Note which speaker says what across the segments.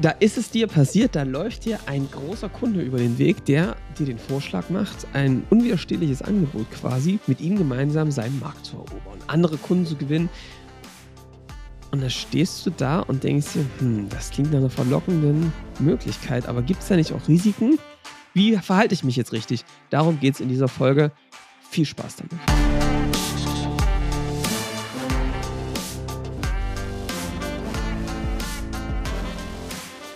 Speaker 1: da ist es dir passiert, da läuft dir ein großer Kunde über den Weg, der dir den Vorschlag macht, ein unwiderstehliches Angebot quasi, mit ihm gemeinsam seinen Markt zu erobern, andere Kunden zu gewinnen. Und da stehst du da und denkst dir, hm, das klingt nach einer verlockenden Möglichkeit, aber gibt es da nicht auch Risiken? Wie verhalte ich mich jetzt richtig? Darum geht es in dieser Folge. Viel Spaß damit.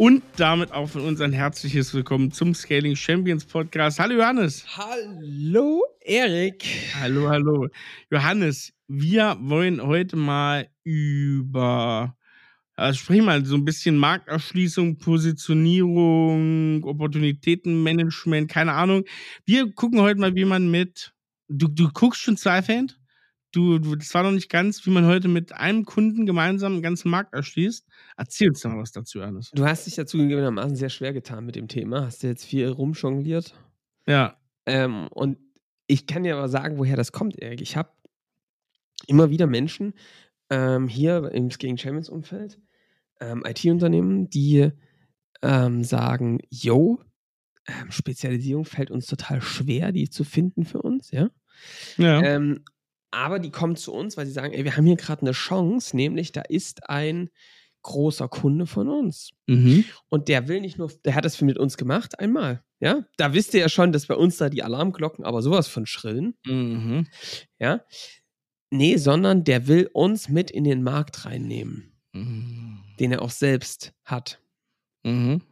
Speaker 2: Und damit auch von uns ein herzliches Willkommen zum Scaling Champions Podcast. Hallo Johannes.
Speaker 1: Hallo Erik.
Speaker 2: Hallo, hallo. Johannes, wir wollen heute mal über, also sprechen mal so ein bisschen Markterschließung, Positionierung, Opportunitätenmanagement, keine Ahnung. Wir gucken heute mal, wie man mit, du, du guckst schon Zweifeld? Du, du, das war noch nicht ganz, wie man heute mit einem Kunden gemeinsam einen ganzen Markt erschließt. Erzähl uns doch mal was dazu, Johannes.
Speaker 1: Du hast dich dazu gegebenermaßen sehr schwer getan mit dem Thema. Hast du jetzt viel rumjongliert?
Speaker 2: Ja.
Speaker 1: Ähm, und ich kann dir aber sagen, woher das kommt, Erik. Ich habe immer wieder Menschen ähm, hier im Scaling Champions Umfeld, ähm, IT-Unternehmen, die ähm, sagen, yo, ähm, Spezialisierung fällt uns total schwer, die zu finden für uns, ja.
Speaker 2: Ja.
Speaker 1: Ähm, aber die kommen zu uns, weil sie sagen, ey, wir haben hier gerade eine Chance, nämlich da ist ein großer Kunde von uns.
Speaker 2: mhm.
Speaker 1: Und der will nicht nur, der hat das mit uns gemacht, einmal. Ja, da wisst ihr ja schon, dass bei uns da die Alarmglocken aber sowas von schrillen.
Speaker 2: Mhm.
Speaker 1: Ja, nee, sondern der will uns mit in den Markt reinnehmen,
Speaker 2: Mhm.
Speaker 1: den er auch selbst hat.
Speaker 2: Mhm.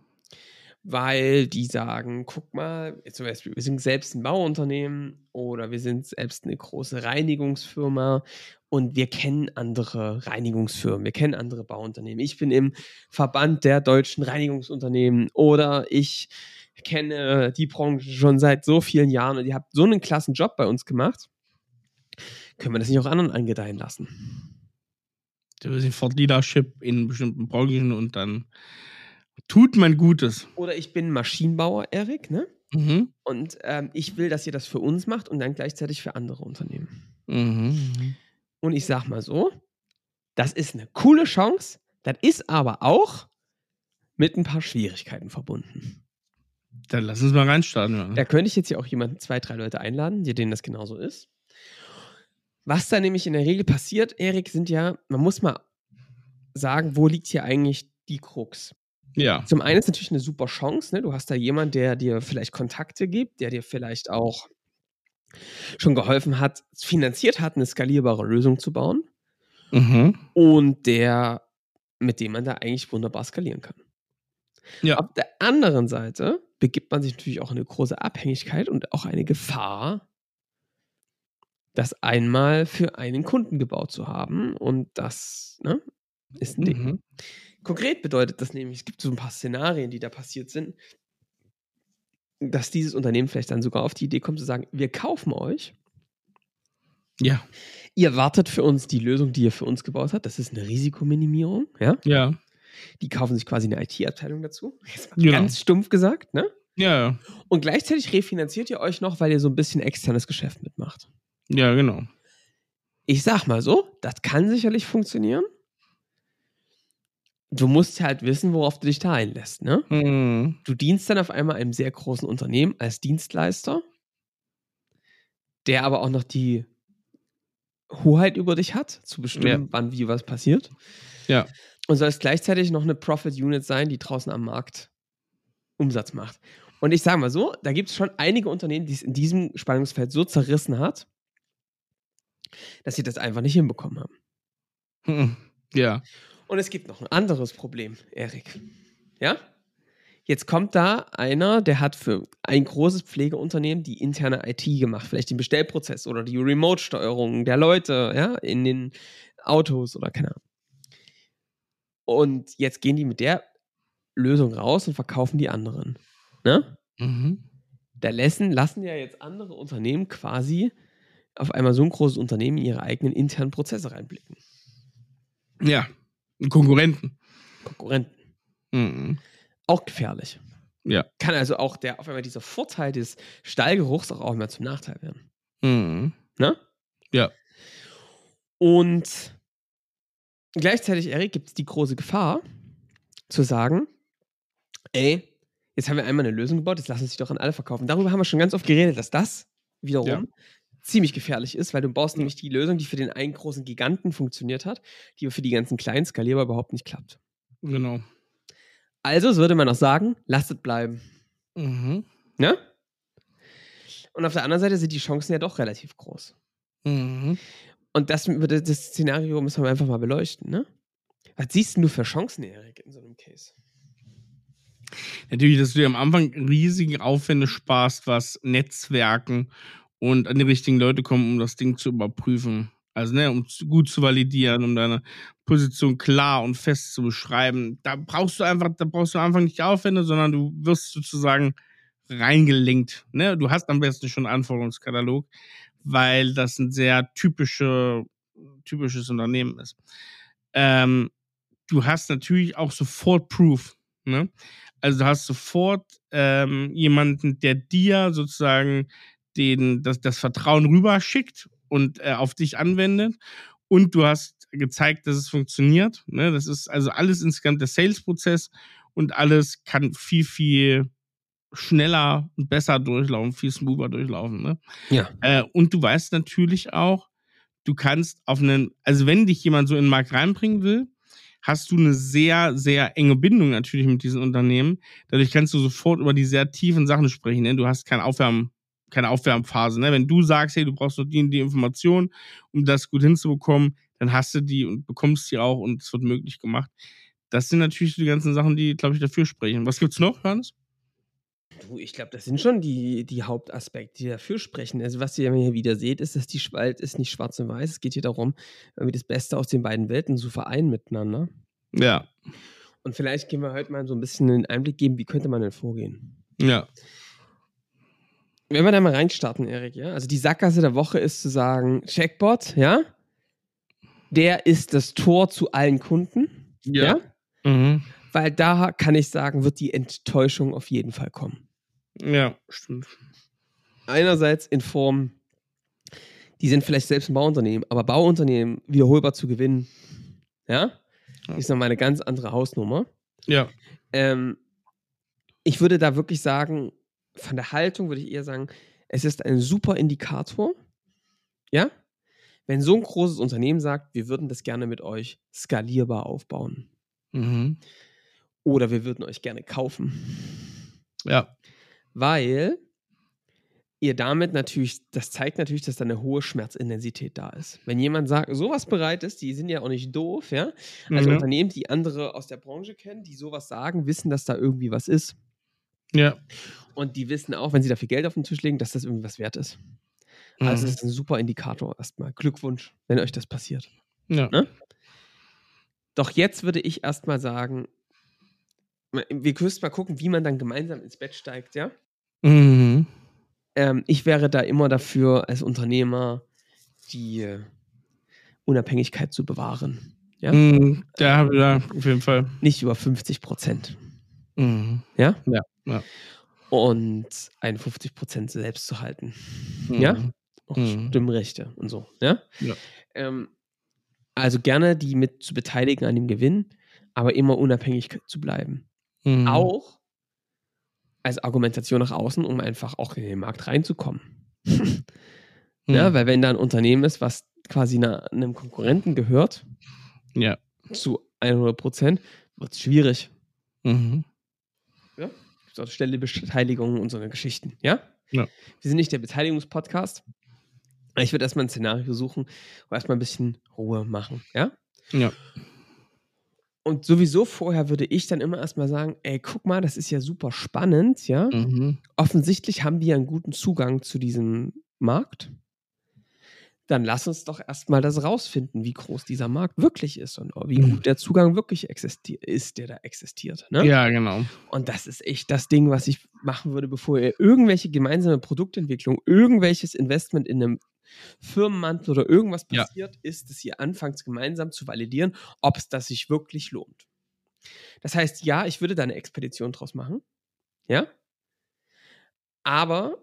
Speaker 1: Weil die sagen, guck mal, zum Beispiel, wir sind selbst ein Bauunternehmen oder wir sind selbst eine große Reinigungsfirma und wir kennen andere Reinigungsfirmen, wir kennen andere Bauunternehmen. Ich bin im Verband der deutschen Reinigungsunternehmen oder ich kenne die Branche schon seit so vielen Jahren und ihr habt so einen klassen Job bei uns gemacht. Können wir das nicht auch anderen angedeihen lassen?
Speaker 2: Sofort Leadership in bestimmten Branchen und dann tut man Gutes.
Speaker 1: Oder ich bin Maschinenbauer, Erik, ne?
Speaker 2: Mhm.
Speaker 1: Und ähm, ich will, dass ihr das für uns macht und dann gleichzeitig für andere Unternehmen.
Speaker 2: Mhm.
Speaker 1: Und ich sag mal so, das ist eine coole Chance, das ist aber auch mit ein paar Schwierigkeiten verbunden.
Speaker 2: Dann lass uns mal reinstarten. Ja.
Speaker 1: Da könnte ich jetzt hier auch jemanden, zwei, drei Leute einladen, die denen das genauso ist. Was da nämlich in der Regel passiert, Erik, sind ja, man muss mal sagen, wo liegt hier eigentlich die Krux?
Speaker 2: Ja.
Speaker 1: Zum einen ist natürlich eine super Chance, ne? Du hast da jemanden, der dir vielleicht Kontakte gibt, der dir vielleicht auch schon geholfen hat, finanziert hat, eine skalierbare Lösung zu bauen
Speaker 2: Mhm.
Speaker 1: und der, mit dem man da eigentlich wunderbar skalieren kann.
Speaker 2: Ja.
Speaker 1: Auf der anderen Seite begibt man sich natürlich auch in eine große Abhängigkeit und auch eine Gefahr, das einmal für einen Kunden gebaut zu haben. Und das ne, ist ein Ding.
Speaker 2: Mhm.
Speaker 1: Konkret bedeutet das nämlich, es gibt so ein paar Szenarien, die da passiert sind, dass dieses Unternehmen vielleicht dann sogar auf die Idee kommt zu sagen, wir kaufen euch,
Speaker 2: Ja.
Speaker 1: ihr wartet für uns die Lösung, die ihr für uns gebaut habt. Das ist eine Risikominimierung, ja.
Speaker 2: Ja.
Speaker 1: Die kaufen sich quasi eine IT-Abteilung dazu. Mal
Speaker 2: Genau.
Speaker 1: Ganz stumpf gesagt, ne?
Speaker 2: Ja.
Speaker 1: Und gleichzeitig refinanziert ihr euch noch, weil ihr so ein bisschen externes Geschäft mitmacht.
Speaker 2: Ja, genau.
Speaker 1: Ich sag mal so, das kann sicherlich funktionieren. Du musst halt wissen, worauf du dich da einlässt, ne?
Speaker 2: Mhm.
Speaker 1: Du dienst dann auf einmal einem sehr großen Unternehmen als Dienstleister, der aber auch noch die Hoheit über dich hat, zu bestimmen,
Speaker 2: Ja.
Speaker 1: wann wie was passiert.
Speaker 2: Ja.
Speaker 1: Und sollst gleichzeitig noch eine Profit Unit sein, die draußen am Markt Umsatz macht. Und ich sage mal so, da gibt es schon einige Unternehmen, die es in diesem Spannungsfeld so zerrissen hat, dass sie das einfach nicht hinbekommen haben.
Speaker 2: Mhm. Ja.
Speaker 1: Und es gibt noch ein anderes Problem, Erik. Ja? Jetzt kommt da einer, der hat für ein großes Pflegeunternehmen die interne IT gemacht, vielleicht den Bestellprozess oder die Remote-Steuerung der Leute, ja, in den Autos oder keine Ahnung. Und jetzt gehen die mit der Lösung raus und verkaufen die anderen. Ne?
Speaker 2: Mhm.
Speaker 1: Da lassen, lassen ja jetzt andere Unternehmen quasi auf einmal so ein großes Unternehmen in ihre eigenen internen Prozesse reinblicken.
Speaker 2: Ja, Konkurrenten.
Speaker 1: Konkurrenten.
Speaker 2: Mhm.
Speaker 1: Auch gefährlich.
Speaker 2: Ja.
Speaker 1: Kann also auch der, auf einmal dieser Vorteil des Stallgeruchs auch, auch mal zum Nachteil werden.
Speaker 2: Mhm.
Speaker 1: Ne?
Speaker 2: Ja.
Speaker 1: Und gleichzeitig, Erik, gibt es die große Gefahr, zu sagen, ey, jetzt haben wir einmal eine Lösung gebaut, jetzt lassen uns die doch an alle verkaufen. Darüber haben wir schon ganz oft geredet, dass das wiederum
Speaker 2: Ja.
Speaker 1: Ziemlich gefährlich ist, weil du baust nämlich die Lösung, die für den einen großen Giganten funktioniert hat, die für die ganzen kleinen skalierbar überhaupt nicht klappt.
Speaker 2: Genau.
Speaker 1: Also würde man auch sagen, lasst es bleiben.
Speaker 2: Mhm.
Speaker 1: Ne? Und auf der anderen Seite sind die Chancen ja doch relativ groß.
Speaker 2: Mhm.
Speaker 1: Und das, das Szenario müssen wir einfach mal beleuchten, ne? Was siehst denn du für Chancen, Erik, in so einem Case?
Speaker 2: Natürlich, dass du dir am Anfang riesige Aufwände sparst, was Netzwerken und an die richtigen Leute kommen, um das Ding zu überprüfen. Also, ne, um gut zu validieren, um deine Position klar und fest zu beschreiben. Da brauchst du einfach, da brauchst du einfach nicht Aufwände, sondern du wirst sozusagen reingelenkt. Ne? Du hast am besten schon einen Anforderungskatalog, weil das ein sehr typische, typisches Unternehmen ist. Ähm, du hast natürlich auch sofort Proof. Ne? Also du hast sofort ähm, jemanden, der dir sozusagen den, das, das Vertrauen rüberschickt und äh, auf dich anwendet. Und du hast gezeigt, dass es funktioniert. Ne? Das ist also alles insgesamt der Sales-Prozess und alles kann viel, viel schneller und besser durchlaufen, viel smoother durchlaufen. Ne?
Speaker 1: Ja.
Speaker 2: Äh, und du weißt natürlich auch, du kannst auf einen, also wenn dich jemand so in den Markt reinbringen will, hast du eine sehr, sehr enge Bindung natürlich mit diesen Unternehmen. Dadurch kannst du sofort über die sehr tiefen Sachen sprechen. Ne? Du hast kein Aufwärmen, keine Aufwärmphase. Ne? Wenn du sagst, hey, du brauchst noch die, und die Information, um das gut hinzubekommen, dann hast du die und bekommst die auch und es wird möglich gemacht. Das sind natürlich die ganzen Sachen, die, glaube ich, dafür sprechen. Was gibt's noch, Johannes?
Speaker 1: Du, ich glaube, das sind schon die, die Hauptaspekte, die dafür sprechen. Also, was ihr hier wieder seht, ist, dass die Spalt ist nicht schwarz und weiß. Es geht hier darum, irgendwie das Beste aus den beiden Welten zu vereinen miteinander.
Speaker 2: Ja.
Speaker 1: Und vielleicht können wir heute mal so ein bisschen einen Einblick geben, wie könnte man denn vorgehen.
Speaker 2: Ja.
Speaker 1: Wenn wir da mal reinstarten, Erik, ja? Also die Sackgasse der Woche ist zu sagen, Checkbot, ja? Der ist das Tor zu allen Kunden. Ja.
Speaker 2: Mhm.
Speaker 1: Weil da kann ich sagen, wird die Enttäuschung auf jeden Fall kommen.
Speaker 2: Ja, stimmt.
Speaker 1: Einerseits in Form, die sind vielleicht selbst ein Bauunternehmen, aber Bauunternehmen wiederholbar zu gewinnen, ja,
Speaker 2: Ja.
Speaker 1: ist nochmal eine ganz andere Hausnummer.
Speaker 2: Ja.
Speaker 1: Ähm, ich würde da wirklich sagen, von der Haltung würde ich eher sagen, es ist ein super Indikator, ja, wenn so ein großes Unternehmen sagt, wir würden das gerne mit euch skalierbar aufbauen
Speaker 2: Mhm.
Speaker 1: oder wir würden euch gerne kaufen,
Speaker 2: Ja.
Speaker 1: weil ihr damit natürlich, das zeigt natürlich, dass da eine hohe Schmerzintensität da ist. Wenn jemand sagt, sowas bereit ist, die sind ja auch nicht doof, ja, also
Speaker 2: Mhm.
Speaker 1: Unternehmen, die andere aus der Branche kennen, die sowas sagen, wissen, dass da irgendwie was ist.
Speaker 2: Ja.
Speaker 1: Und die wissen auch, wenn sie dafür Geld auf den Tisch legen, dass das irgendwie was wert ist. Also
Speaker 2: Mhm.
Speaker 1: das ist ein super Indikator erstmal. Glückwunsch, wenn euch das passiert.
Speaker 2: Ja.
Speaker 1: Ne? Doch jetzt würde ich erstmal sagen, wir müssen mal gucken, wie man dann gemeinsam ins Bett steigt, ja?
Speaker 2: Mhm.
Speaker 1: Ähm, ich wäre da immer dafür, als Unternehmer die Unabhängigkeit zu bewahren. Ja?
Speaker 2: Mhm. Ich da auf jeden Fall.
Speaker 1: Nicht über 50 Prozent.
Speaker 2: Mhm.
Speaker 1: Ja?
Speaker 2: Ja, ja.
Speaker 1: Und 51 Prozent selbst zu halten.
Speaker 2: Mhm.
Speaker 1: Ja? Auch
Speaker 2: Mhm.
Speaker 1: Stimmrechte und so. Ja?
Speaker 2: Ja.
Speaker 1: Ähm, also gerne die mit zu beteiligen an dem Gewinn, aber immer unabhängig zu bleiben.
Speaker 2: Mhm.
Speaker 1: Auch als Argumentation nach außen, um einfach auch in den Markt reinzukommen.
Speaker 2: Mhm.
Speaker 1: Ja, weil wenn da ein Unternehmen ist, was quasi einer, einem Konkurrenten gehört,
Speaker 2: Ja.
Speaker 1: zu 100 Prozent, wird es schwierig.
Speaker 2: Mhm.
Speaker 1: Stelle Beteiligung und so eine Geschichten, ja?
Speaker 2: Ja.
Speaker 1: Wir sind nicht der Beteiligungspodcast. Ich würde erstmal ein Szenario suchen und erstmal ein bisschen Ruhe machen, ja?
Speaker 2: Ja.
Speaker 1: Und sowieso vorher würde ich dann immer erstmal sagen, ey, guck mal, das ist ja super spannend, ja?
Speaker 2: Mhm.
Speaker 1: Offensichtlich haben wir einen guten Zugang zu diesem Markt. Dann lass uns doch erstmal das rausfinden, wie groß dieser Markt wirklich ist und wie
Speaker 2: Mhm.
Speaker 1: gut der Zugang wirklich existi ist, der da existiert. Ne?
Speaker 2: Ja, genau.
Speaker 1: Und das ist echt das Ding, was ich machen würde, bevor ihr irgendwelche gemeinsame Produktentwicklung, irgendwelches Investment in einem Firmenmantel oder irgendwas
Speaker 2: Ja.
Speaker 1: passiert, ist, dass ihr anfangt gemeinsam zu validieren, ob es das sich wirklich lohnt. Das heißt, ja, ich würde da eine Expedition draus machen. Ja. Aber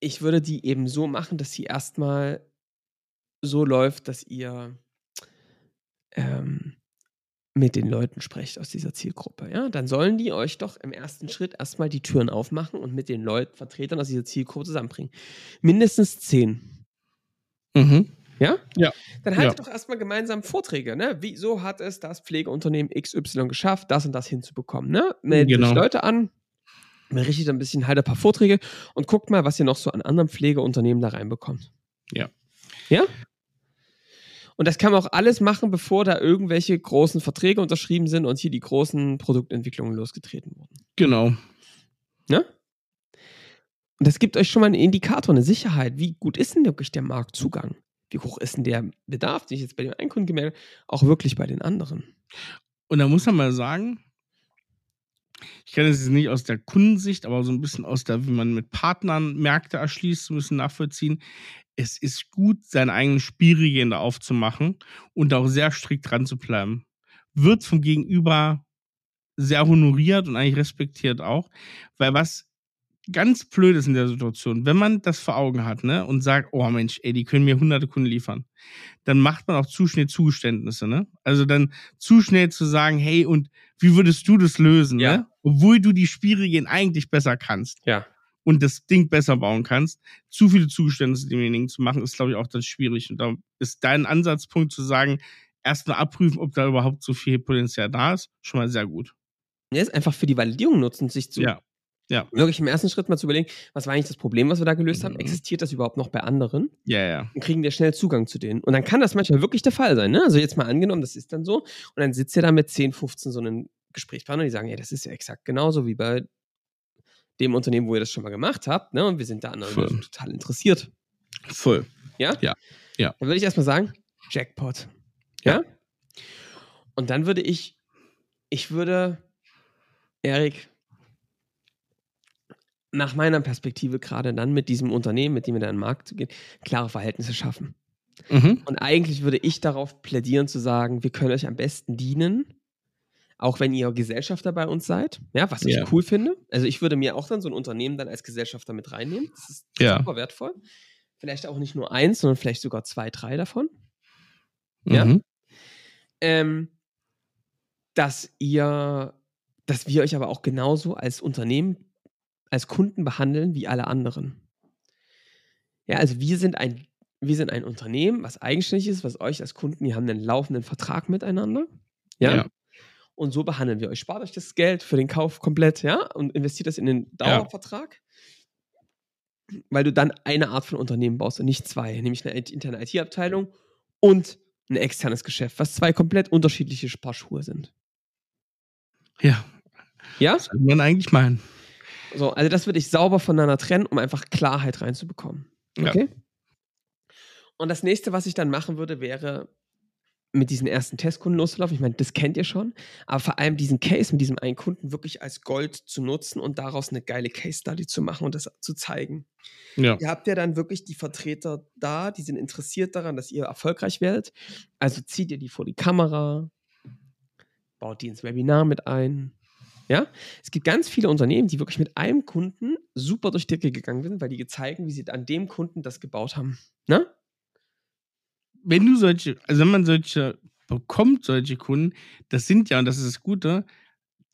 Speaker 1: ich würde die eben so machen, dass sie erstmal so läuft, dass ihr ähm, mit den Leuten sprecht aus dieser Zielgruppe. Ja, dann sollen die euch doch im ersten Schritt erstmal die Türen aufmachen und mit den Leuten, Vertretern aus dieser Zielgruppe zusammenbringen. Mindestens zehn.
Speaker 2: Mhm.
Speaker 1: Ja?
Speaker 2: Ja.
Speaker 1: Dann haltet doch erstmal gemeinsam Vorträge, ne? Wieso hat es das Pflegeunternehmen XY geschafft, das und das hinzubekommen, ne? Meldet
Speaker 2: Genau.
Speaker 1: Leute an, berichtet ein bisschen, halt ein paar Vorträge und guckt mal, was ihr noch so an anderen Pflegeunternehmen da reinbekommt.
Speaker 2: Ja.
Speaker 1: Ja? Und das kann man auch alles machen, bevor da irgendwelche großen Verträge unterschrieben sind und hier die großen Produktentwicklungen losgetreten wurden.
Speaker 2: Genau.
Speaker 1: Ne? Und das gibt euch schon mal einen Indikator, eine Sicherheit. Wie gut ist denn wirklich der Marktzugang? Wie hoch ist denn der Bedarf, den ich jetzt bei dem einen Kunden gemerkt habe, auch wirklich bei den anderen?
Speaker 2: Und da muss man mal sagen, ich kenne es jetzt nicht aus der Kundensicht, aber so ein bisschen aus der, wie man mit Partnern Märkte erschließt, so ein bisschen nachvollziehen. Es ist gut, seine eigenen Spielregeln da aufzumachen und auch sehr strikt dran zu bleiben. Wird vom Gegenüber sehr honoriert und eigentlich respektiert auch, weil was ganz blöd ist in der Situation, wenn man das vor Augen hat, ne, und sagt, oh Mensch, ey, die können mir hunderte Kunden liefern, dann macht man auch zu schnell Zugeständnisse, ne? Also dann zu schnell zu sagen, hey, und wie würdest du das lösen,
Speaker 1: Ja.
Speaker 2: ne? Obwohl du die Spielregeln eigentlich besser kannst
Speaker 1: Ja.
Speaker 2: Und das Ding besser bauen kannst, zu viele Zugeständnisse demjenigen zu machen, ist, glaube ich, auch dann schwierig. Und da ist dein Ansatzpunkt zu sagen, erstmal abprüfen, ob da überhaupt so viel Potenzial da ist, schon mal sehr gut.
Speaker 1: Der ist einfach für die Validierung nutzen, sich zu
Speaker 2: Ja. Ja.
Speaker 1: wirklich im ersten Schritt mal zu überlegen, was war eigentlich das Problem, was wir da gelöst haben?
Speaker 2: Mhm.
Speaker 1: Existiert das überhaupt noch bei anderen?
Speaker 2: Ja, ja.
Speaker 1: Und kriegen wir schnell Zugang zu denen? Und dann kann das manchmal wirklich der Fall sein. Ne? Also jetzt mal angenommen, das ist dann so. Und dann sitzt ihr da mit 10, 15 so einen Gesprächspartner, die sagen, ja, das ist ja exakt genauso wie bei dem Unternehmen, wo ihr das schon mal gemacht habt. Ne? Und wir sind da an total interessiert.
Speaker 2: Voll.
Speaker 1: Ja?
Speaker 2: Ja. Ja.
Speaker 1: Dann würde ich erstmal sagen, Jackpot. Ja? Und dann würde ich, ich würde, Erik, nach meiner Perspektive gerade dann mit diesem Unternehmen, mit dem wir da in den Markt gehen, klare Verhältnisse schaffen.
Speaker 2: Mhm.
Speaker 1: Und eigentlich würde ich darauf plädieren zu sagen, wir können euch am besten dienen, auch wenn ihr Gesellschafter bei uns seid, ja, was ich
Speaker 2: Ja.
Speaker 1: cool finde. Also ich würde mir auch dann so ein Unternehmen dann als Gesellschafter mit reinnehmen. Das ist
Speaker 2: Ja.
Speaker 1: super wertvoll. Vielleicht auch nicht nur eins, sondern vielleicht sogar zwei, drei davon. Ja?
Speaker 2: Mhm.
Speaker 1: Ähm, dass ihr, dass wir euch aber auch genauso als Unternehmen, als Kunden behandeln wie alle anderen. Ja, also wir sind ein, wir sind ein Unternehmen, was eigenständig ist, was euch als Kunden, wir haben einen laufenden Vertrag miteinander. Ja.
Speaker 2: Ja.
Speaker 1: Und so behandeln wir euch. Spart euch das Geld für den Kauf komplett, ja, und investiert das in den Dauervertrag. Weil du dann eine Art von Unternehmen baust und nicht zwei, nämlich eine interne IT-Abteilung und ein externes Geschäft, was zwei komplett unterschiedliche Paar Schuhe sind.
Speaker 2: Ja,
Speaker 1: Ja?
Speaker 2: das sollte man eigentlich meinen.
Speaker 1: So, also das würde ich sauber voneinander trennen, um einfach Klarheit reinzubekommen.
Speaker 2: Ja.
Speaker 1: Okay? Und das nächste, was ich dann machen würde, wäre mit diesen ersten Testkunden loszulaufen. Ich meine, das kennt ihr schon, aber vor allem diesen Case mit diesem einen Kunden wirklich als Gold zu nutzen und daraus eine geile Case Study zu machen und das zu zeigen.
Speaker 2: Ja.
Speaker 1: Ihr habt ja dann wirklich die Vertreter da, die sind interessiert daran, dass ihr erfolgreich werdet. Also zieht ihr die vor die Kamera, baut die ins Webinar mit ein. Ja, es gibt ganz viele Unternehmen, die wirklich mit einem Kunden super durch die Decke gegangen sind, weil die gezeigt haben, wie sie an dem Kunden das gebaut haben. Ne?
Speaker 2: Wenn du solche, also wenn man solche bekommt, solche Kunden, das sind ja, und das ist das Gute,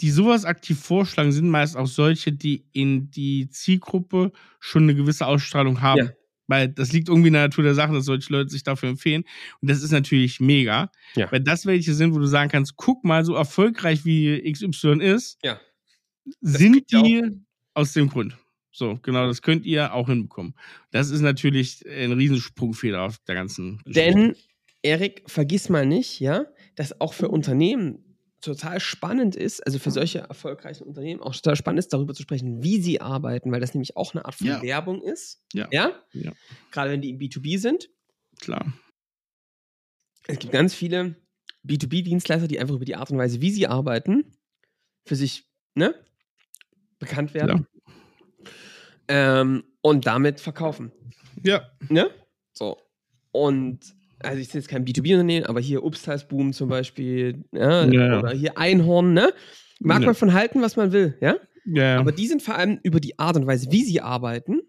Speaker 2: die sowas aktiv vorschlagen, sind meist auch solche, die in die Zielgruppe schon eine gewisse Ausstrahlung haben.
Speaker 1: Ja.
Speaker 2: Weil das liegt irgendwie in der Natur der Sache, dass solche Leute sich dafür empfehlen. Und das ist natürlich mega.
Speaker 1: Ja.
Speaker 2: Weil das welche sind, wo du sagen kannst, guck mal, so erfolgreich wie XY ist,
Speaker 1: Ja.
Speaker 2: sind die aus dem Grund. So, genau, das könnt ihr auch hinbekommen. Das ist natürlich ein Riesensprungfehler auf der ganzen Geschichte.
Speaker 1: Denn, Erik, vergiss mal nicht, ja, dass auch für Unternehmen total spannend ist, also für solche erfolgreichen Unternehmen auch total spannend ist, darüber zu sprechen, wie sie arbeiten, weil das nämlich auch eine Art von
Speaker 2: Ja.
Speaker 1: Werbung ist.
Speaker 2: Ja.
Speaker 1: Ja?
Speaker 2: Ja.
Speaker 1: Gerade wenn die im B2B sind.
Speaker 2: Klar.
Speaker 1: Es gibt ganz viele B2B-Dienstleister, die einfach über die Art und Weise, wie sie arbeiten, für sich ne, bekannt werden. Ja. Ähm, und damit verkaufen.
Speaker 2: Ja.
Speaker 1: Ne? So. Und also ich sehe jetzt kein B2B-Unternehmen, aber hier Upstalsboom zum Beispiel, ja, ja, oder hier Einhorn, ne? Mag man von halten, was man will, ja?
Speaker 2: ja?
Speaker 1: Aber die sind vor allem über die Art und Weise, wie sie arbeiten,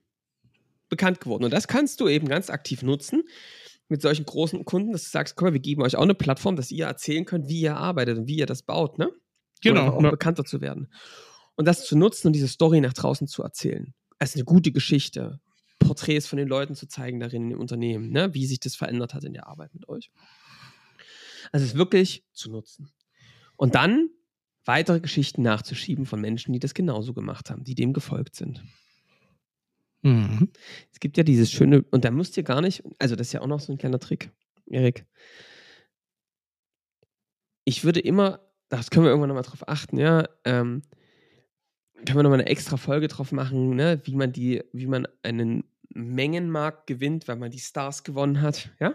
Speaker 1: bekannt geworden. Und das kannst du eben ganz aktiv nutzen mit solchen großen Kunden, dass du sagst, guck mal, wir geben euch auch eine Plattform, dass ihr erzählen könnt, wie ihr arbeitet und wie ihr das baut, ne?
Speaker 2: Genau.
Speaker 1: Um bekannter zu werden. Und das zu nutzen und diese Story nach draußen zu erzählen. Als eine gute Geschichte. Porträts von den Leuten zu zeigen darin im Unternehmen, ne? wie sich das verändert hat in der Arbeit mit euch. Also es wirklich zu nutzen. Und dann weitere Geschichten nachzuschieben von Menschen, die das genauso gemacht haben, die dem gefolgt sind. Mhm. Es gibt ja dieses schöne, und da müsst ihr gar nicht, also das ist ja auch noch so ein kleiner Trick, Erik. Ich würde immer, das können wir irgendwann nochmal drauf achten, ja, ähm, können wir nochmal eine extra Folge drauf machen, ne, wie man die, wie man einen Mengenmarkt gewinnt, weil man die Stars gewonnen hat, ja?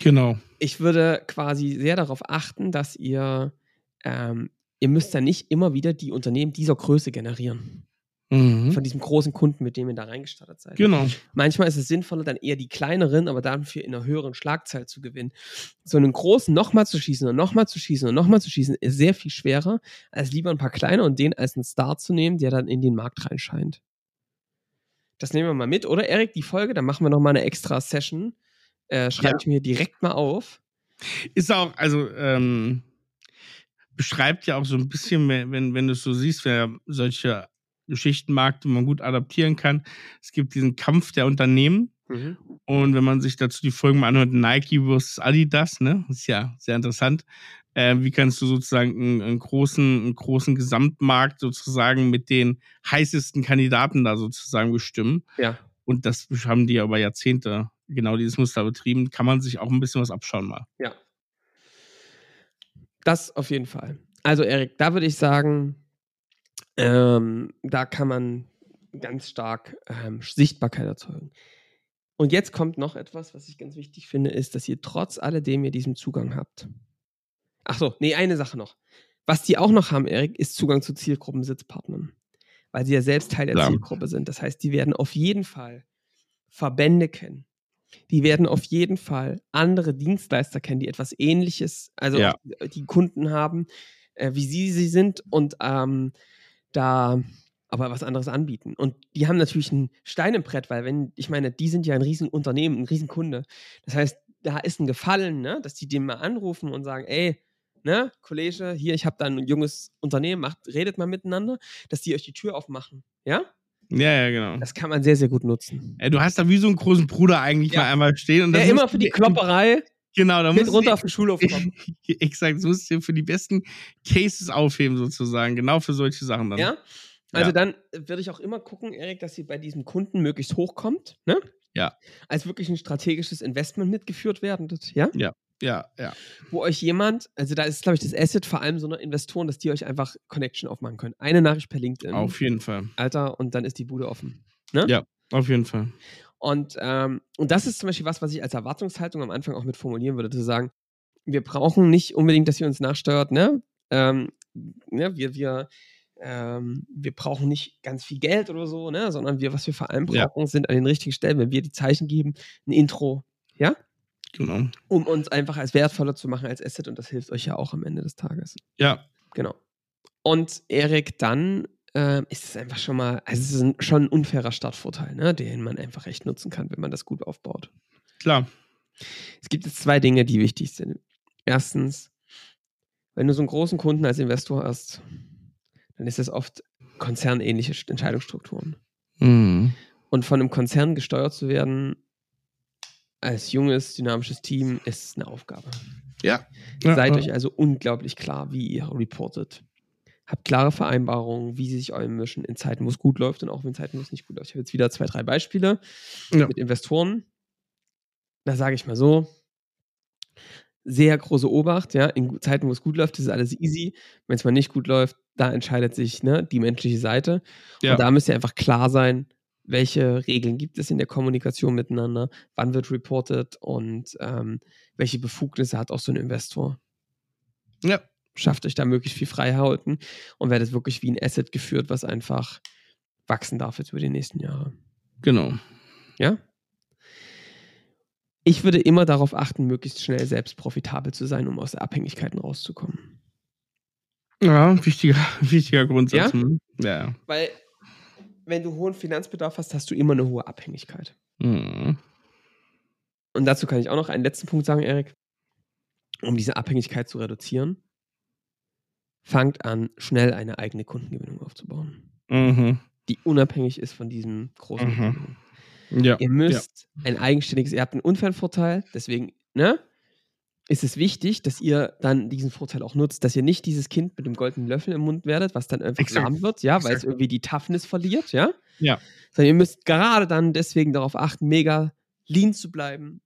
Speaker 2: Genau.
Speaker 1: Ich würde quasi sehr darauf achten, dass ihr, ähm, ihr müsst dann nicht immer wieder die Unternehmen dieser Größe generieren. Mhm. Von diesem großen Kunden, mit dem ihr da reingestartet seid.
Speaker 2: Genau.
Speaker 1: Manchmal ist es sinnvoller, dann eher die kleineren, aber dafür in einer höheren Schlagzahl zu gewinnen. So einen großen nochmal zu schießen und nochmal zu schießen und nochmal zu schießen, ist sehr viel schwerer, als lieber ein paar kleine und den als einen Star zu nehmen, der dann in den Markt reinscheint. Das nehmen wir mal mit, oder Erik, die Folge? Dann machen wir nochmal eine extra Session. Äh, schreibe ja. ich mir direkt mal auf.
Speaker 2: Ist auch, also, ähm, beschreibt ja auch so ein bisschen, wenn, wenn du es so siehst, wer solche Geschichtenmarkt, wo man gut adaptieren kann. Es gibt diesen Kampf der Unternehmen. Mhm. Und wenn man sich dazu die Folgen mal anhört, Nike versus Adidas, ne, ist ja sehr interessant. Äh, wie kannst du sozusagen einen, einen, großen, einen großen Gesamtmarkt sozusagen mit den heißesten Kandidaten da sozusagen bestimmen?
Speaker 1: Ja.
Speaker 2: Und das haben die ja über Jahrzehnte genau dieses Muster betrieben. Kann man sich auch ein bisschen was abschauen mal.
Speaker 1: Ja. Das auf jeden Fall. Also, Erik, da würde ich sagen, ähm, da kann man ganz stark ähm, Sichtbarkeit erzeugen. Und jetzt kommt noch etwas, was ich ganz wichtig finde, ist, dass ihr trotz alledem ihr diesen Zugang habt. Ach so, nee, eine Sache noch. Was die auch noch haben, Erik, ist Zugang zu Zielgruppensitzpartnern. Weil sie ja selbst Teil der ja. Zielgruppe sind. Das heißt, die werden auf jeden Fall Verbände kennen. Die werden auf jeden Fall andere Dienstleister kennen, die etwas Ähnliches, also ja. die Kunden haben, äh, wie sie sie sind und ähm, da aber was anderes anbieten. Und die haben natürlich ein Stein im Brett, weil wenn, ich meine, die sind ja ein Riesenunternehmen, ein Riesenkunde. Das heißt, da ist ein Gefallen, ne, dass die den mal anrufen und sagen, ey, ne, Kollege, hier, ich habe da ein junges Unternehmen, macht, redet mal miteinander, dass die euch die Tür aufmachen. Ja?
Speaker 2: Ja, ja, genau.
Speaker 1: Das kann man sehr, sehr gut nutzen.
Speaker 2: Ja, du hast da wie so einen großen Bruder eigentlich ja. mal einmal stehen. Und
Speaker 1: das ja, immer für die Klopperei.
Speaker 2: Genau, da
Speaker 1: muss runter auf den Schulhof kommen.
Speaker 2: Exakt, das musst du für die besten Cases aufheben, sozusagen. Genau für solche Sachen dann.
Speaker 1: Ja. Also ja. dann würde ich auch immer gucken, Erik, dass ihr bei diesem Kunden möglichst hochkommt, ne?
Speaker 2: Ja.
Speaker 1: Als wirklich ein strategisches Investment mitgeführt werden, ja?
Speaker 2: Ja. Ja, ja.
Speaker 1: Wo euch jemand, also da ist, glaube ich, das Asset vor allem so eine Investoren, dass die euch einfach Connection aufmachen können. Eine Nachricht per LinkedIn.
Speaker 2: Auf jeden Fall.
Speaker 1: Alter, und dann ist die Bude offen. Ne?
Speaker 2: Ja, auf jeden Fall.
Speaker 1: Und, ähm, und das ist zum Beispiel was, was ich als Erwartungshaltung am Anfang auch mit formulieren würde, zu sagen, wir brauchen nicht unbedingt, dass ihr uns nachsteuert, ne? Ähm, ne? Wir, wir, ähm, wir brauchen nicht ganz viel Geld oder so, ne? Sondern wir, was wir vor allem brauchen, ja. sind an den richtigen Stellen, wenn wir die Zeichen geben, ein Intro, ja?
Speaker 2: Genau.
Speaker 1: Um uns einfach als wertvoller zu machen als Asset und das hilft euch ja auch am Ende des Tages.
Speaker 2: Ja.
Speaker 1: Genau. Und Erik, dann äh, ist es einfach schon mal, also es ist ein, schon ein unfairer Startvorteil, ne, den man einfach echt nutzen kann, wenn man das gut aufbaut.
Speaker 2: Klar.
Speaker 1: Es gibt jetzt zwei Dinge, die wichtig sind. Erstens, wenn du so einen großen Kunden als Investor hast, dann ist das oft konzernähnliche Entscheidungsstrukturen. Mhm. Und von einem Konzern gesteuert zu werden, als junges, dynamisches Team, ist eine Aufgabe.
Speaker 2: Ja.
Speaker 1: Seid
Speaker 2: ja.
Speaker 1: euch also unglaublich klar, wie ihr reportet habt klare Vereinbarungen, wie sie sich einmischen in Zeiten, wo es gut läuft und auch in Zeiten, wo es nicht gut läuft. Ich habe jetzt wieder zwei, drei Beispiele ja. mit Investoren. Da sage ich mal so, sehr große Obacht, ja, in Zeiten, wo es gut läuft, ist alles easy. Wenn es mal nicht gut läuft, da entscheidet sich ne, die menschliche Seite. Ja. Und da müsst ihr einfach klar sein, welche Regeln gibt es in der Kommunikation miteinander, wann wird reported und ähm, welche Befugnisse hat auch so ein Investor.
Speaker 2: Ja.
Speaker 1: Schafft euch da möglichst viel Freiheiten und werdet wirklich wie ein Asset geführt, was einfach wachsen darf jetzt über die nächsten Jahre.
Speaker 2: Genau.
Speaker 1: Ja? Ich würde immer darauf achten, möglichst schnell selbst profitabel zu sein, um aus Abhängigkeiten rauszukommen.
Speaker 2: Ja, wichtiger, wichtiger Grundsatz.
Speaker 1: Ja?
Speaker 2: Hm. ja.
Speaker 1: Weil, wenn du hohen Finanzbedarf hast, hast du immer eine hohe Abhängigkeit.
Speaker 2: Mhm.
Speaker 1: Und dazu kann ich auch noch einen letzten Punkt sagen, Erik. Um diese Abhängigkeit zu reduzieren, fangt an, schnell eine eigene Kundengewinnung aufzubauen,
Speaker 2: Mhm.
Speaker 1: die unabhängig ist von diesem großen
Speaker 2: Mhm. Ja.
Speaker 1: Ihr müsst ein eigenständiges, ihr habt einen Unfallvorteil, deswegen, ne? Ist es wichtig, dass ihr dann diesen Vorteil auch nutzt, dass ihr nicht dieses Kind mit dem goldenen Löffel im Mund werdet, was dann einfach
Speaker 2: Exakt.
Speaker 1: lahm wird, ja, weil es irgendwie die Toughness verliert, ja?
Speaker 2: Ja.
Speaker 1: Sondern ihr müsst gerade dann deswegen darauf achten, mega lean zu bleiben,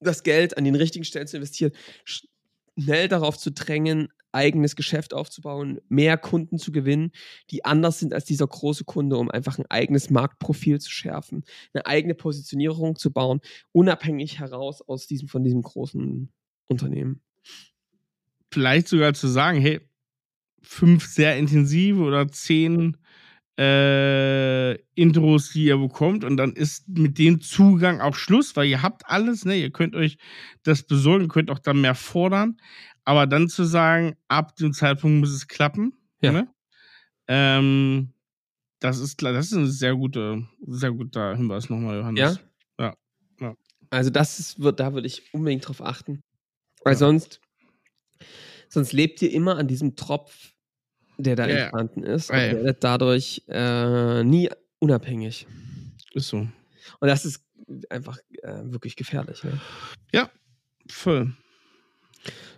Speaker 1: das Geld an den richtigen Stellen zu investieren, schnell darauf zu drängen, eigenes Geschäft aufzubauen, mehr Kunden zu gewinnen, die anders sind als dieser große Kunde, um einfach ein eigenes Marktprofil zu schärfen, eine eigene Positionierung zu bauen, unabhängig heraus aus diesem, von diesem großen Unternehmen.
Speaker 2: Vielleicht sogar zu sagen, hey, fünf sehr intensive oder zehn äh, Intros, die ihr bekommt und dann ist mit dem Zugang auch Schluss, weil ihr habt alles, ne? Ihr könnt euch das besorgen, könnt auch dann mehr fordern, aber dann zu sagen, ab dem Zeitpunkt muss es klappen,
Speaker 1: Ja.
Speaker 2: ne? Ähm, das ist klar, das ist ein sehr guter, sehr guter Hinweis nochmal, Johannes.
Speaker 1: Ja?
Speaker 2: Ja, ja.
Speaker 1: Also das ist, wird, da würde ich unbedingt drauf achten. Weil
Speaker 2: Ja.
Speaker 1: sonst, sonst lebt ihr immer an diesem Tropf, der da
Speaker 2: Ja, ja.
Speaker 1: entstanden ist
Speaker 2: Ja,
Speaker 1: und
Speaker 2: ja.
Speaker 1: werdet dadurch äh, nie unabhängig.
Speaker 2: Ist so.
Speaker 1: Und das ist einfach äh, wirklich gefährlich. Ne?
Speaker 2: Voll.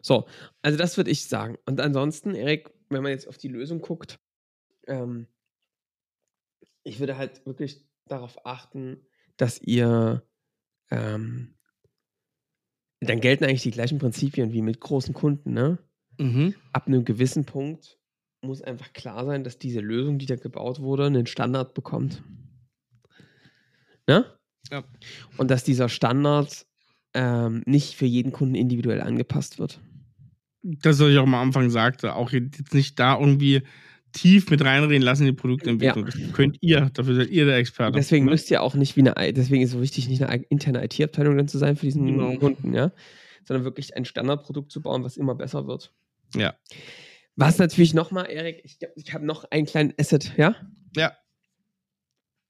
Speaker 1: So, also das würde ich sagen. Und ansonsten, Erik, wenn man jetzt auf die Lösung guckt, ähm, ich würde halt wirklich darauf achten, dass ihr, ähm, dann gelten eigentlich die gleichen Prinzipien wie mit großen Kunden, ne?
Speaker 2: Mhm.
Speaker 1: Ab einem gewissen Punkt muss einfach klar sein, dass diese Lösung, die da gebaut wurde, einen Standard bekommt. Ne?
Speaker 2: Ja.
Speaker 1: Und dass dieser Standard ähm, nicht für jeden Kunden individuell angepasst wird.
Speaker 2: Das, was ich auch am Anfang sagte, auch jetzt nicht da irgendwie tief mit reinreden lassen in die Produktentwicklung. Das könnt ihr, dafür seid ihr der Experte.
Speaker 1: Deswegen müsst ihr auch nicht wie eine, deswegen ist es so wichtig, nicht eine ei- interne IT-Abteilung dann zu sein für diesen
Speaker 2: Genau.
Speaker 1: Kunden, ja, sondern wirklich ein Standardprodukt zu bauen, was immer besser wird.
Speaker 2: Ja.
Speaker 1: Was natürlich nochmal, Erik, ich, ich habe noch einen kleinen Asset, ja?
Speaker 2: Ja.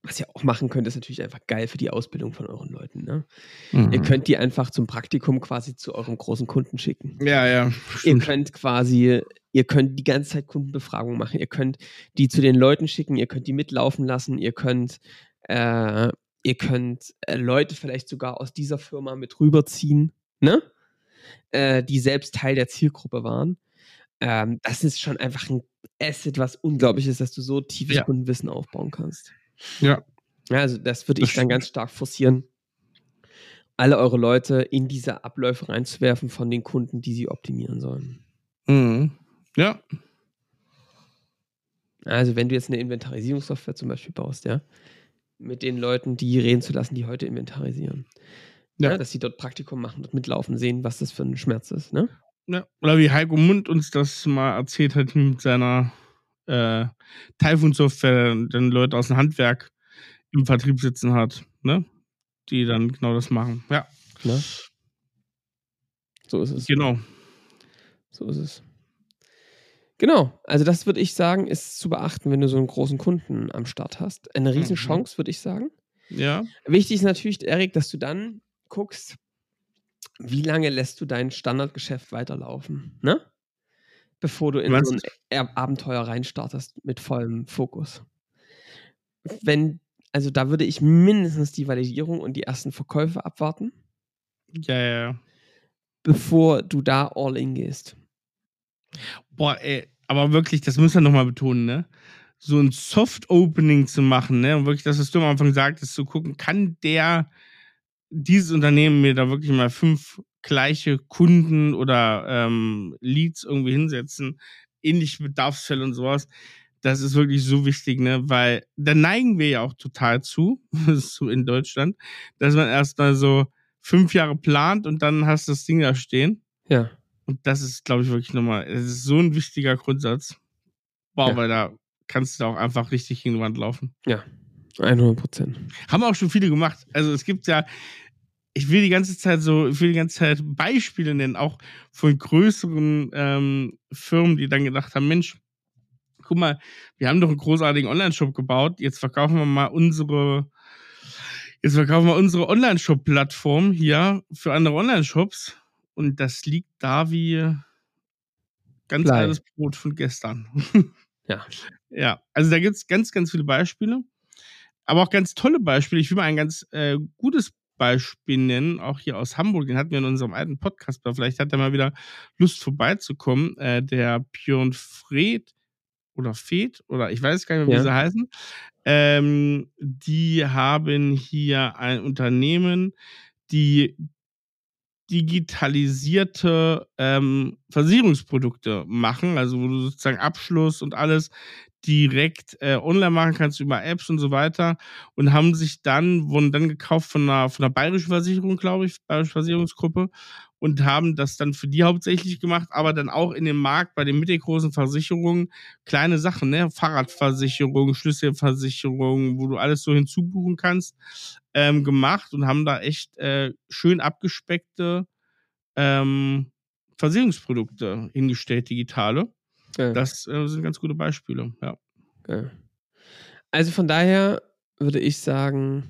Speaker 1: Was ihr auch machen könnt, ist natürlich einfach geil für die Ausbildung von euren Leuten. Ne?
Speaker 2: Mhm.
Speaker 1: Ihr könnt die einfach zum Praktikum quasi zu eurem großen Kunden schicken.
Speaker 2: Ja, ja.
Speaker 1: Ihr
Speaker 2: Stimmt.
Speaker 1: könnt quasi, ihr könnt die ganze Zeit Kundenbefragungen machen. Ihr könnt die zu den Leuten schicken, ihr könnt die mitlaufen lassen, ihr könnt, äh, ihr könnt äh, Leute vielleicht sogar aus dieser Firma mit rüberziehen, ne? Äh, die selbst Teil der Zielgruppe waren. Ähm, das ist schon einfach ein Asset, was unglaublich ist, dass du so tiefes
Speaker 2: Ja.
Speaker 1: Kundenwissen aufbauen kannst.
Speaker 2: Ja.
Speaker 1: Ja, also das würde
Speaker 2: Das
Speaker 1: ich dann ganz stark forcieren, alle eure Leute in diese Abläufe reinzuwerfen von den Kunden, die sie optimieren sollen.
Speaker 2: Mhm. Ja.
Speaker 1: Also wenn du jetzt eine Inventarisierungssoftware zum Beispiel baust, ja, mit den Leuten, die reden zu lassen, die heute inventarisieren. Ja.
Speaker 2: Ja.
Speaker 1: dass sie dort Praktikum machen, dort mitlaufen, sehen, was das für ein Schmerz ist, ne?
Speaker 2: ja. Oder wie Heiko Mund uns das mal erzählt hat mit seiner äh, Typhoon-Software, dann Leute aus dem Handwerk im Vertrieb sitzen hat, ne? Die dann genau das machen. Ja,
Speaker 1: ne? So ist es.
Speaker 2: genau.
Speaker 1: So ist es. Genau, also das würde ich sagen, ist zu beachten, wenn du so einen großen Kunden am Start hast. Eine Riesenchance, würde ich sagen.
Speaker 2: Ja.
Speaker 1: Wichtig ist natürlich, Erik, dass du dann guckst, wie lange lässt du dein Standardgeschäft weiterlaufen, ne? Bevor du in
Speaker 2: Meinst
Speaker 1: so ein Er- Abenteuer reinstartest mit vollem Fokus. Wenn, also da würde ich mindestens die Validierung und die ersten Verkäufe abwarten,
Speaker 2: Ja, ja, ja.
Speaker 1: bevor du da all in gehst.
Speaker 2: Boah, ey, aber wirklich, das müssen wir nochmal betonen, ne? So ein Soft-Opening zu machen, ne? Und wirklich, das, was du am Anfang sagtest, zu gucken, kann der, dieses Unternehmen mir da wirklich mal fünf gleiche Kunden oder ähm, Leads irgendwie hinsetzen, ähnliche Bedarfsfälle und sowas. Das ist wirklich so wichtig, ne? Weil da neigen wir ja auch total zu, so in Deutschland, dass man erstmal so fünf Jahre plant und dann hast du das Ding da stehen.
Speaker 1: Ja.
Speaker 2: Und das ist, glaube ich, wirklich nochmal, es ist so ein wichtiger Grundsatz. Boah,
Speaker 1: Ja.
Speaker 2: weil da kannst du auch einfach richtig gegen die Wand laufen.
Speaker 1: Ja. 100 Prozent.
Speaker 2: Haben auch schon viele gemacht. Also es gibt ja, ich will die ganze Zeit so, ich will die ganze Zeit Beispiele nennen, auch von größeren ähm, Firmen, die dann gedacht haben, Mensch, guck mal, wir haben doch einen großartigen Online-Shop gebaut, jetzt verkaufen wir mal unsere, jetzt verkaufen wir unsere Online-Shop-Plattform hier für andere Online-Shops und das liegt da wie ganz
Speaker 1: Blei.
Speaker 2: altes Brot von gestern.
Speaker 1: Ja.
Speaker 2: Ja, also da gibt es ganz, ganz viele Beispiele aber auch ganz tolle Beispiele. Ich will mal ein ganz äh, gutes Beispiel nennen, auch hier aus Hamburg. Den hatten wir in unserem alten Podcast. aber Vielleicht hat er mal wieder Lust vorbeizukommen. Äh, der Björn Fred oder Fed oder ich weiß gar nicht mehr, wie
Speaker 1: Ja.
Speaker 2: sie heißen. Ähm, die haben hier ein Unternehmen, die digitalisierte ähm, Versicherungsprodukte machen, also wo du sozusagen Abschluss und alles direkt äh, online machen kannst über Apps und so weiter und haben sich dann, wurden dann gekauft von einer, von einer bayerischen Versicherung, glaube ich, bayerische Versicherungsgruppe und haben das dann für die hauptsächlich gemacht, aber dann auch in dem Markt bei den mittelgroßen Versicherungen kleine Sachen, ne, Fahrradversicherung, Schlüsselversicherung, wo du alles so hinzubuchen kannst, ähm, gemacht und haben da echt äh, schön abgespeckte ähm, Versicherungsprodukte hingestellt, digitale.
Speaker 1: Geil.
Speaker 2: Das äh, sind ganz gute Beispiele, ja.
Speaker 1: Geil. Also von daher würde ich sagen,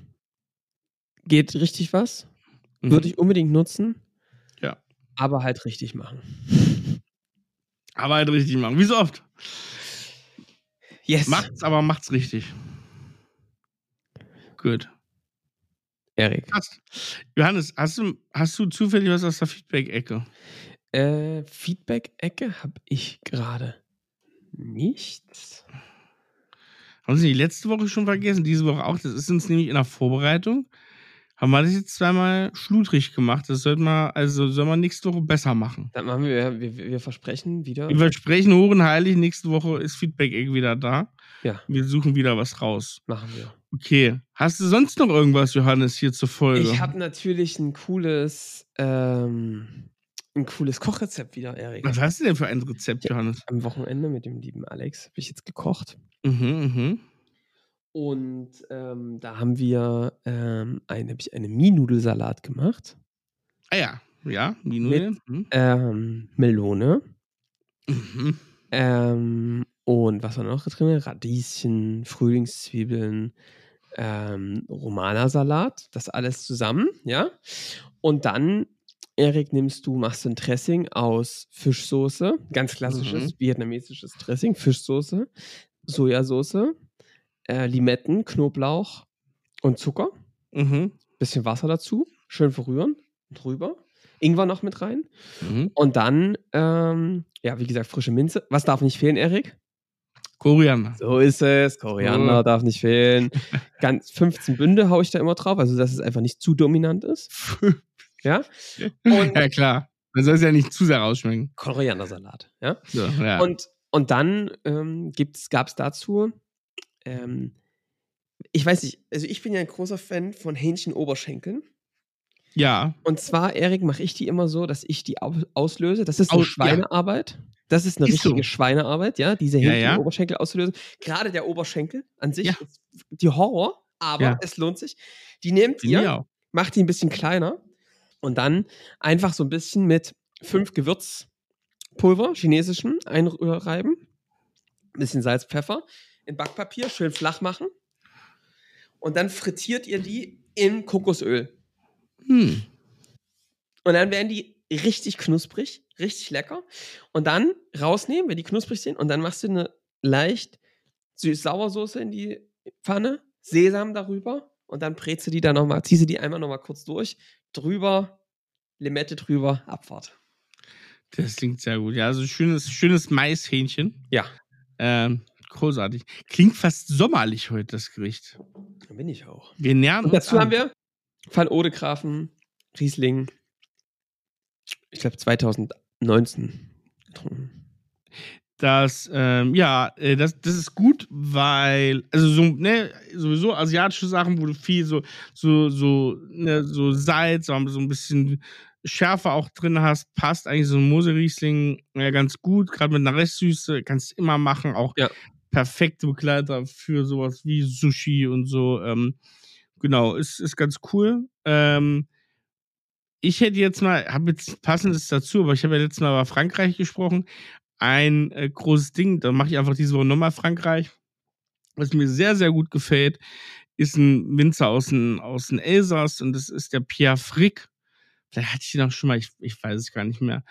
Speaker 1: geht richtig was.
Speaker 2: Mhm.
Speaker 1: Würde ich unbedingt nutzen.
Speaker 2: Ja.
Speaker 1: Aber halt richtig machen.
Speaker 2: Aber halt richtig machen. Wie so oft.
Speaker 1: Yes.
Speaker 2: Macht's, aber macht's richtig. Gut.
Speaker 1: Erik.
Speaker 2: Johannes, hast du, hast du zufällig was aus der Feedback-Ecke?
Speaker 1: Äh, Feedback-Ecke habe ich gerade nichts.
Speaker 2: Haben Sie die letzte Woche schon vergessen? Diese Woche auch. Das ist uns nämlich in der Vorbereitung. Haben wir das jetzt zweimal schludrig gemacht. Das sollten wir, also soll man nächste Woche besser machen.
Speaker 1: Dann machen wir, wir, wir versprechen wieder.
Speaker 2: Wir versprechen hoch und heilig, nächste Woche ist Feedback wieder da.
Speaker 1: Ja.
Speaker 2: Wir suchen wieder was raus.
Speaker 1: Machen wir.
Speaker 2: Okay. Hast du sonst noch irgendwas, Johannes, hier zur Folge?
Speaker 1: Ich habe natürlich ein cooles, ähm, ein cooles Kochrezept wieder, Erik.
Speaker 2: Was hast du denn für ein Rezept. Johannes?
Speaker 1: Am Wochenende mit dem lieben Alex habe ich jetzt gekocht.
Speaker 2: Mhm, mhm.
Speaker 1: Und ähm, da haben wir ähm, ein, hab ich einen Mie-Nudelsalat gemacht.
Speaker 2: Ah ja, ja, die Nudeln. Mhm.
Speaker 1: Ähm, Melone.
Speaker 2: Mhm.
Speaker 1: Ähm, und was war noch drin? Radieschen, Frühlingszwiebeln, ähm, Romana-Salat. Das alles zusammen, ja. Und dann, Erik, nimmst du, machst du ein Dressing aus Fischsoße, ganz klassisches vietnamesisches Dressing, Fischsoße, Sojasauce, äh, Limetten, Knoblauch und Zucker.
Speaker 2: Mhm.
Speaker 1: Bisschen Wasser dazu, schön verrühren, drüber. Ingwer noch mit rein.
Speaker 2: Mhm.
Speaker 1: Und dann, ähm, ja, wie gesagt, frische Minze. Was darf nicht fehlen, Erik?
Speaker 2: Koriander.
Speaker 1: So ist es. Koriander
Speaker 2: Oh.
Speaker 1: darf nicht fehlen. Ganz 15 Bünde haue ich da immer drauf, also dass es einfach nicht zu dominant ist. Ja. Und
Speaker 2: ja, klar. Dann soll es ja nicht zu sehr rausschmecken.
Speaker 1: Koriandersalat. Ja.
Speaker 2: So, ja.
Speaker 1: Und, und dann ähm, gab es dazu, ähm, ich weiß nicht, also ich bin ja ein großer Fan von Hähnchen-Oberschenkeln.
Speaker 2: ja.
Speaker 1: Und zwar, Erik, mache ich die immer so, dass ich die au- auslöse. Das ist eine
Speaker 2: Aus- ja.
Speaker 1: Schweinearbeit. Das ist eine
Speaker 2: Ist so.
Speaker 1: richtige Schweinearbeit, ja, diese
Speaker 2: Ja,
Speaker 1: Hähnchen
Speaker 2: ja.
Speaker 1: Oberschenkel auszulösen. Gerade der Oberschenkel an sich
Speaker 2: Ja.
Speaker 1: ist die Horror, aber
Speaker 2: Ja.
Speaker 1: es lohnt sich. Die nehmt ihr, macht die ein bisschen kleiner und dann einfach so ein bisschen mit fünf Gewürzpulver, chinesischen, einreiben. Ein bisschen Salz, Pfeffer in Backpapier, schön flach machen. Und dann frittiert ihr die in Kokosöl.
Speaker 2: Hm.
Speaker 1: Und dann werden die richtig knusprig, richtig lecker. Und dann rausnehmen, wenn die knusprig sind. Und dann machst du eine leicht süß-sauer-Soße in die Pfanne, Sesam darüber. Und dann brätst du die dann nochmal, ziehst du die einmal nochmal kurz durch. Drüber, Limette drüber, Abfahrt.
Speaker 2: Das klingt sehr gut. Ja, also schönes, schönes Maishähnchen.
Speaker 1: Ja.
Speaker 2: Ähm, großartig. Klingt fast sommerlich heute, das Gericht.
Speaker 1: Da bin ich auch.
Speaker 2: Wir nähern
Speaker 1: Und
Speaker 2: uns
Speaker 1: dazu
Speaker 2: an.
Speaker 1: haben wir Van Odegrafen, Riesling, ich glaube 2019 getrunken.
Speaker 2: Dass, ähm, ja, äh, das, das ist gut, weil, also so, ne, sowieso asiatische Sachen, wo du viel so, so, so, ne, so Salz, so ein bisschen Schärfe auch drin hast, passt eigentlich so ein Moseriesling ja, ganz gut, gerade mit einer Restsüße, kannst du immer machen, auch
Speaker 1: Ja.
Speaker 2: perfekte Begleiter für sowas wie Sushi und so. Ähm, genau, ist, ist ganz cool. Ähm, ich hätte jetzt mal, habe jetzt passendes dazu, aber ich habe ja letztes Mal über Frankreich gesprochen. Ein äh, großes Ding, da mache ich einfach diese Woche nochmal Frankreich. Was mir sehr, sehr gut gefällt, ist ein Winzer aus dem, aus dem Elsass und das ist der Pierre Frick. Vielleicht hatte ich ihn auch schon mal, ich, ich weiß es gar nicht mehr.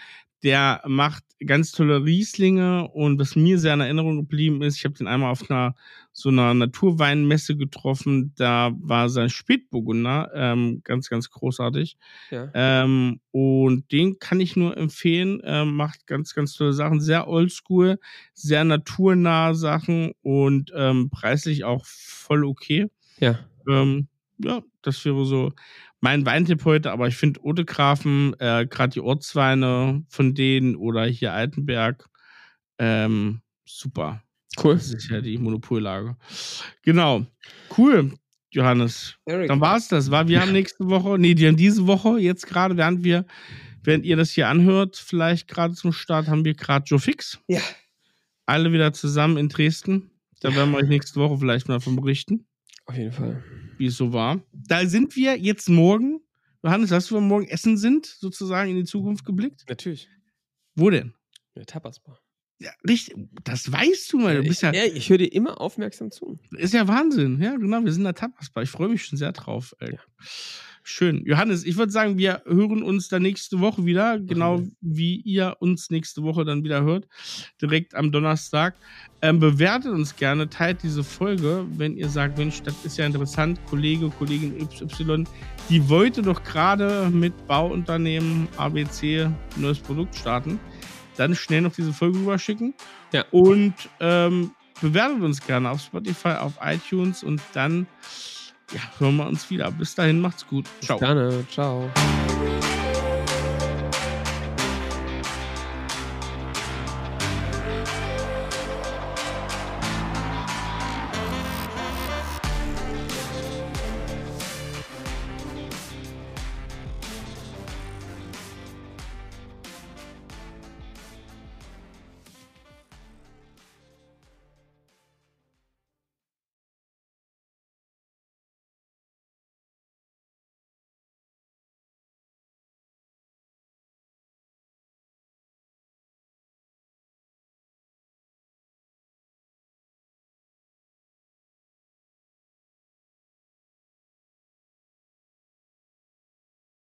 Speaker 2: Der macht ganz tolle Rieslinge und was mir sehr in Erinnerung geblieben ist, ich habe den einmal auf einer so einer Naturweinmesse getroffen, da war sein Spätburgunder ähm, ganz, ganz großartig.
Speaker 1: Ja.
Speaker 2: Ähm, und den kann ich nur empfehlen. Ähm, macht ganz, ganz tolle Sachen. Sehr oldschool, sehr naturnahe Sachen und ähm, preislich auch voll okay.
Speaker 1: Ja.
Speaker 2: Ähm, ja, das wäre so mein Weintipp heute. Aber ich finde Otegrafen, äh, gerade die Ortsweine von denen oder hier Altenberg, ähm, super.
Speaker 1: Cool.
Speaker 2: Das ist ja die Monopollage. Genau. Cool, Johannes.
Speaker 1: Eric.
Speaker 2: Dann war es das. War, wir haben nächste Woche, nee, die haben diese Woche, jetzt gerade, während wir, während ihr das hier anhört, vielleicht gerade zum Start, haben wir gerade Joe Fix.
Speaker 1: Ja.
Speaker 2: Alle wieder zusammen in Dresden. Da werden wir euch nächste Woche vielleicht mal von berichten,
Speaker 1: Auf jeden Fall.
Speaker 2: wie es so war. Da sind wir jetzt morgen. Johannes, hast du, wo wir morgen essen sind, sozusagen in die Zukunft geblickt?
Speaker 1: Natürlich.
Speaker 2: Wo denn?
Speaker 1: Ja, Tapasbar.
Speaker 2: Ja, richtig. Das weißt du mal. Du bist ja,
Speaker 1: ja, ich höre dir immer aufmerksam zu.
Speaker 2: Ist ja Wahnsinn. Ja, genau. Wir sind da tapasbar. Ich freue mich schon sehr drauf. Ey. Schön. Johannes, ich würde sagen, wir hören uns dann nächste Woche wieder. Genau wie ihr uns nächste Woche dann wieder hört. Direkt am Donnerstag. Ähm, bewertet uns gerne, teilt diese Folge, wenn ihr sagt, Mensch, das ist ja interessant. Kollege, Kollegin XY, die wollte doch gerade mit Bauunternehmen ABC neues Produkt starten. Dann schnell noch diese Folge rüberschicken.
Speaker 1: Ja.
Speaker 2: Und ähm, bewertet uns gerne auf Spotify, auf iTunes und dann ja, hören wir uns wieder. Bis dahin, macht's gut. Ciao.
Speaker 1: Gerne. Ciao.